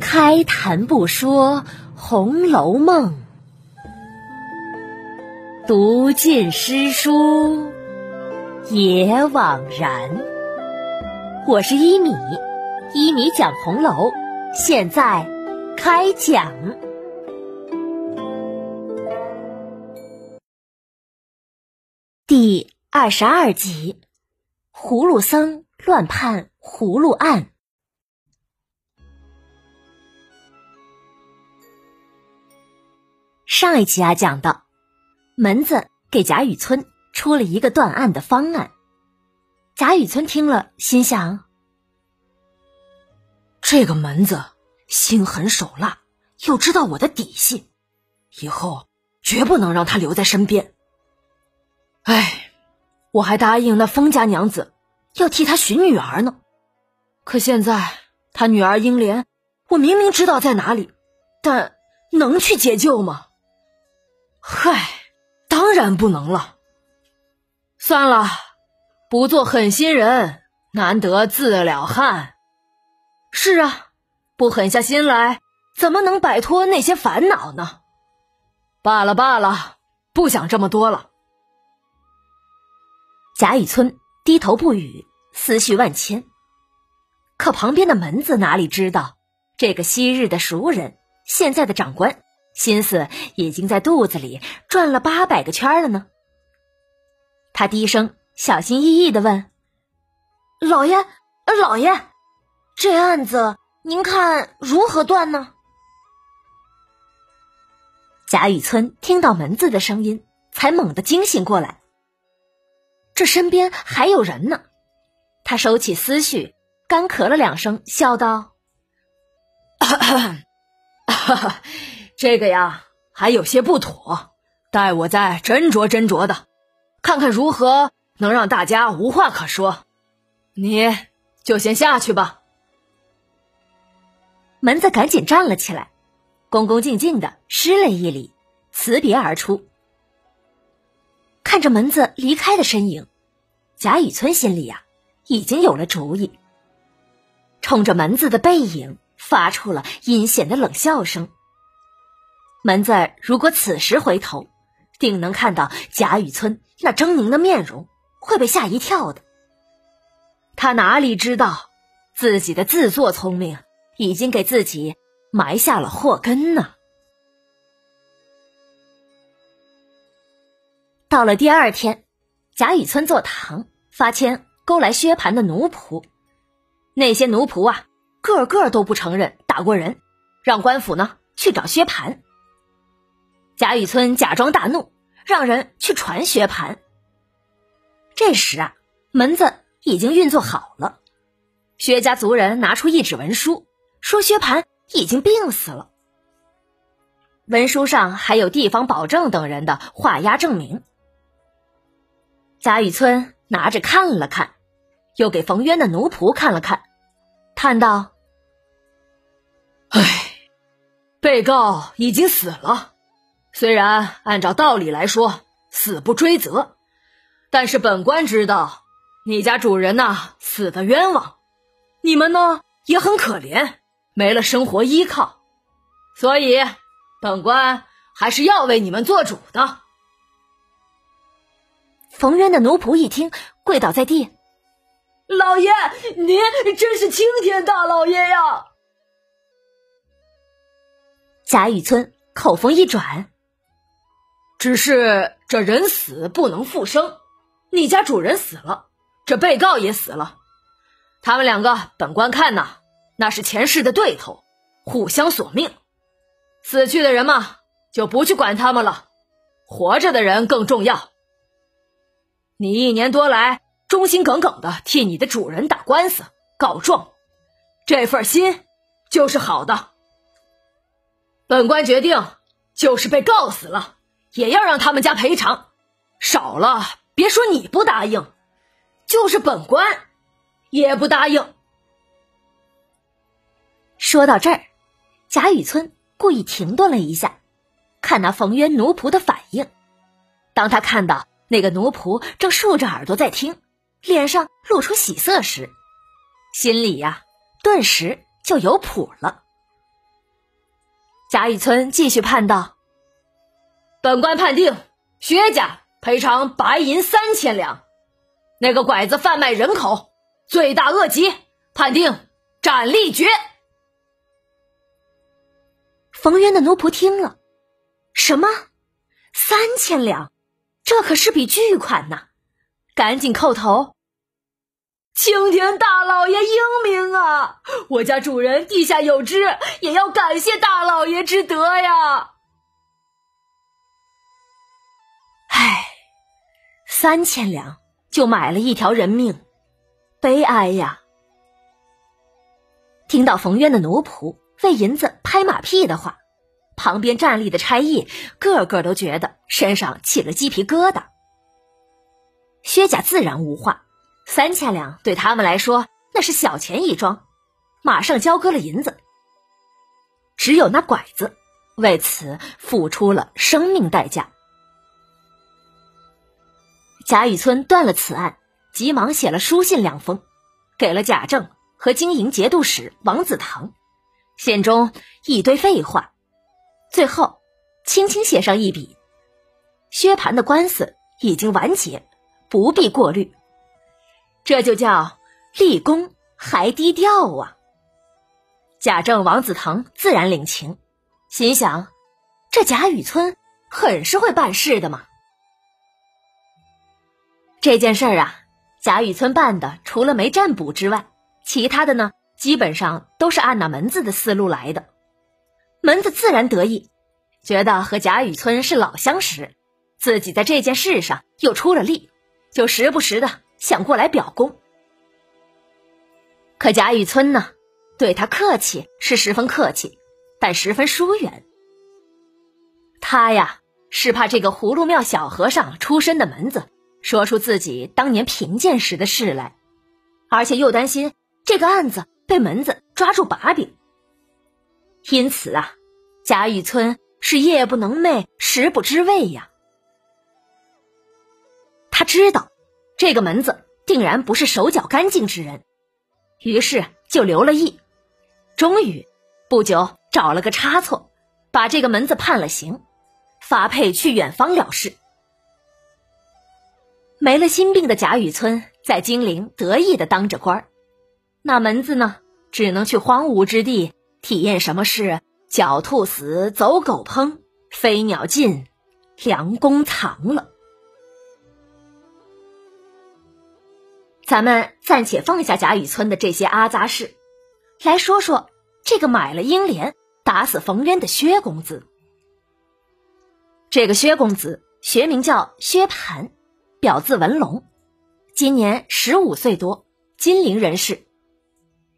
开谈不说《红楼梦》，读尽诗书也枉然。我是一米，一米讲红楼，现在开讲第二十二集：葫芦僧乱判葫芦案。上一集啊，讲到门子给贾雨村出了一个断案的方案。贾雨村听了，心想：这个门子心狠手辣，又知道我的底细，以后绝不能让他留在身边。哎，我还答应那封家娘子要替他寻女儿呢，可现在他女儿英莲，我明明知道在哪里，但能去解救吗？嗨，当然不能了。算了，不做狠心人，难得自了汉。是啊，不狠下心来，怎么能摆脱那些烦恼呢？罢了罢了，不想这么多了。贾雨村低头不语，思绪万千。可旁边的门子哪里知道，这个昔日的熟人，现在的长官。心思已经在肚子里转了八百个圈了呢。他低声小心翼翼的问：“老爷，老爷，这案子您看如何断呢？”贾雨村听到门子的声音，才猛地惊醒过来。这身边还有人呢。他收起思绪，干咳了两声，笑道：“ 哈哈。”这个呀，还有些不妥，待我再斟酌斟酌的，看看如何能让大家无话可说。你就先下去吧。门子赶紧站了起来，恭恭敬敬的施了一礼，辞别而出。看着门子离开的身影，贾雨村心里呀已经有了主意，冲着门子的背影发出了阴险的冷笑声。门子如果此时回头，定能看到贾雨村那狰狞的面容，会被吓一跳的。他哪里知道，自己的自作聪明已经给自己埋下了祸根呢？到了第二天，贾雨村坐堂发签勾来薛蟠的奴仆，那些奴仆啊，个个都不承认打过人，让官府呢去找薛蟠。贾雨村假装大怒，让人去传薛蟠。这时啊，门子已经运作好了。薛家族人拿出一纸文书，说薛蟠已经病死了。文书上还有地方保证等人的画押证明。贾雨村拿着看了看，又给冯渊的奴仆看了看，叹道：“唉，被告已经死了。”虽然按照道理来说死不追责，但是本官知道你家主人呐死的冤枉，你们呢也很可怜，没了生活依靠，所以本官还是要为你们做主的。冯渊的奴仆一听，跪倒在地：“老爷，您真是青天大老爷呀！”贾雨村口风一转。只是这人死不能复生，你家主人死了，这被告也死了，他们两个本官看呐，那是前世的对头，互相索命。死去的人嘛，就不去管他们了，活着的人更重要。你一年多来忠心耿耿的替你的主人打官司告状，这份心就是好的。本官决定，就是被告死了。也要让他们家赔偿，少了别说你不答应，就是本官也不答应。说到这儿，贾雨村故意停顿了一下，看那冯渊奴仆的反应。当他看到那个奴仆正竖着耳朵在听，脸上露出喜色时，心里呀顿时就有谱了。贾雨村继续判道：“本官判定薛家赔偿白银三千两，那个拐子贩卖人口，罪大恶极，判定斩立决。”冯渊的奴仆听了，什么？三千两？这可是笔巨款呐！赶紧叩头。青天大老爷英明啊！我家主人地下有知，也要感谢大老爷之德呀。三千两就买了一条人命，悲哀呀！听到冯渊的奴仆为银子拍马屁的话，旁边站立的差役个个都觉得身上起了鸡皮疙瘩。薛家自然无话。三千两对他们来说那是小钱一桩，马上交割了银子。只有那拐子为此付出了生命代价。贾雨村断了此案，急忙写了书信两封，给了贾政和经营节度使王子腾，信中一堆废话，最后轻轻写上一笔：薛蟠的官司已经完结，不必过虑。这就叫立功还低调啊！贾政、王子腾自然领情，心想：这贾雨村很是会办事的嘛。这件事儿啊，贾雨村办的除了没占卜之外，其他的呢，基本上都是按那门子的思路来的。门子自然得意，觉得和贾雨村是老相识，自己在这件事上又出了力，就时不时的。想过来表功，可贾雨村呢，对他客气是十分客气，但十分疏远。他呀，是怕这个葫芦庙小和尚出身的门子说出自己当年贫贱时的事来，而且又担心这个案子被门子抓住把柄。因此啊，贾雨村是夜不能寐，食不知味呀。他知道。这个门子定然不是手脚干净之人，于是就留了意。终于不久找了个差错，把这个门子判了刑，发配去远方了事。没了心病的贾雨村在金陵得意的当着官儿，那门子呢，只能去荒芜之地体验什么是狡兔死，走狗烹，飞鸟尽，良弓藏了。咱们暂且放下贾雨村的这些阿杂事，来说说这个买了英莲打死冯渊的薛公子。这个薛公子学名叫薛蟠，表字文龙，今年十五岁多，金陵人士，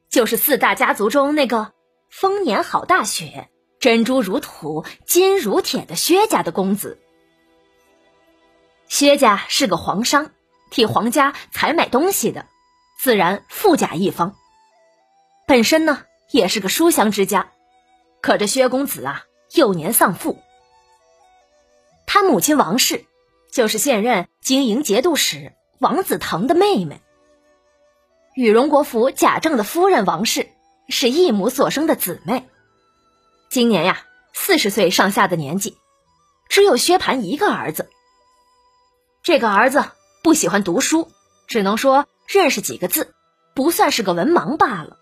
就是四大家族中那个丰年好大雪、珍珠如土、金如铁的薛家的公子。薛家是个皇商。替皇家采买东西的，自然富甲一方。本身呢也是个书香之家，可这薛公子啊幼年丧父，他母亲王氏就是现任经营节度使王子腾的妹妹。与荣国府贾政的夫人王氏是异母所生的姊妹，今年呀四十岁上下的年纪，只有薛蟠一个儿子。这个儿子。不喜欢读书，只能说认识几个字，不算是个文盲罢了。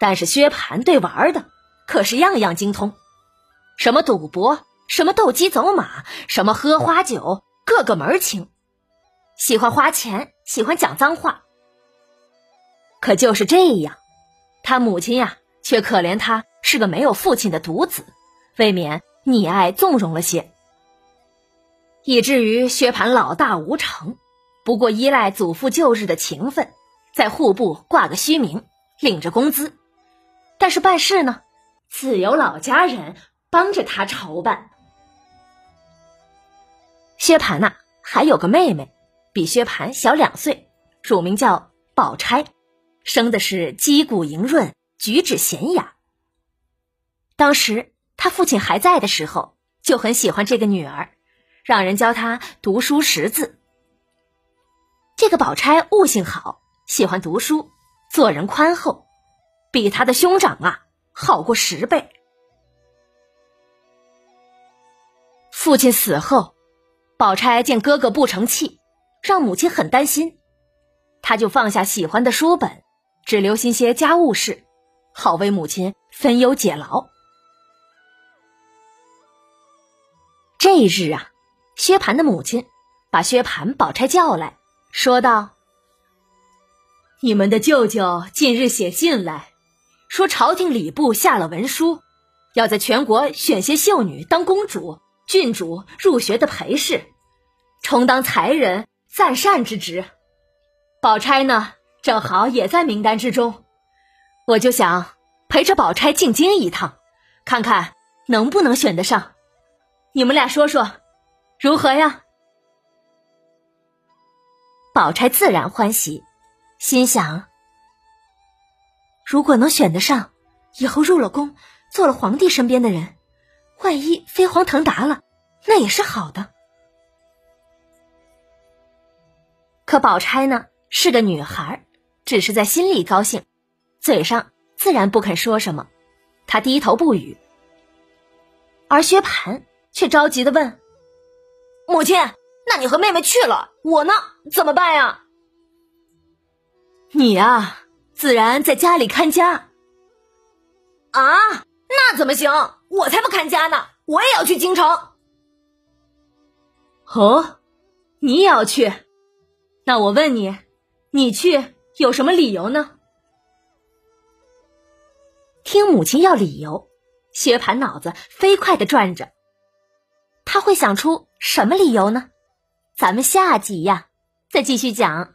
但是薛蟠对玩的可是样样精通，什么赌博，什么斗鸡走马，什么喝花酒，个个门儿清。喜欢花钱，喜欢讲脏话。可就是这样，他母亲呀，却可怜他是个没有父亲的独子，未免溺爱纵容了些。以至于薛蟠老大无成，不过依赖祖父旧日的情分，在户部挂个虚名，领着工资。但是办事呢，自有老家人帮着他筹办。薛蟠呐，还有个妹妹，比薛蟠小两岁，乳名叫宝钗，生的是肌骨莹润，举止娴雅。当时他父亲还在的时候，就很喜欢这个女儿。让人教他读书识字。这个宝钗悟性好，喜欢读书，做人宽厚，比他的兄长啊好过十倍。父亲死后，宝钗见哥哥不成器，让母亲很担心，他就放下喜欢的书本，只留心些家务事，好为母亲分忧解劳。这一日啊，薛蟠的母亲把薛蟠、宝钗叫来，说道：“你们的舅舅近日写信来，说朝廷礼部下了文书，要在全国选些秀女当公主、郡主入学的陪侍，充当才人赞善之职。宝钗呢，正好也在名单之中，我就想陪着宝钗进京一趟，看看能不能选得上。”你们俩说说，如何呀？宝钗自然欢喜，心想：如果能选得上，以后入了宫，做了皇帝身边的人，万一飞黄腾达了，那也是好的。可宝钗呢，是个女孩，只是在心里高兴，嘴上自然不肯说什么。她低头不语，而薛蟠。却着急的问：“母亲，那你和妹妹去了，我呢？怎么办呀？”“你呀，自然在家里看家。”“啊，那怎么行？我才不看家呢！我也要去京城。”“哦，你也要去？那我问你，你去有什么理由呢？”听母亲要理由，薛蟠脑子飞快的转着。他会想出什么理由呢？咱们下集呀，再继续讲。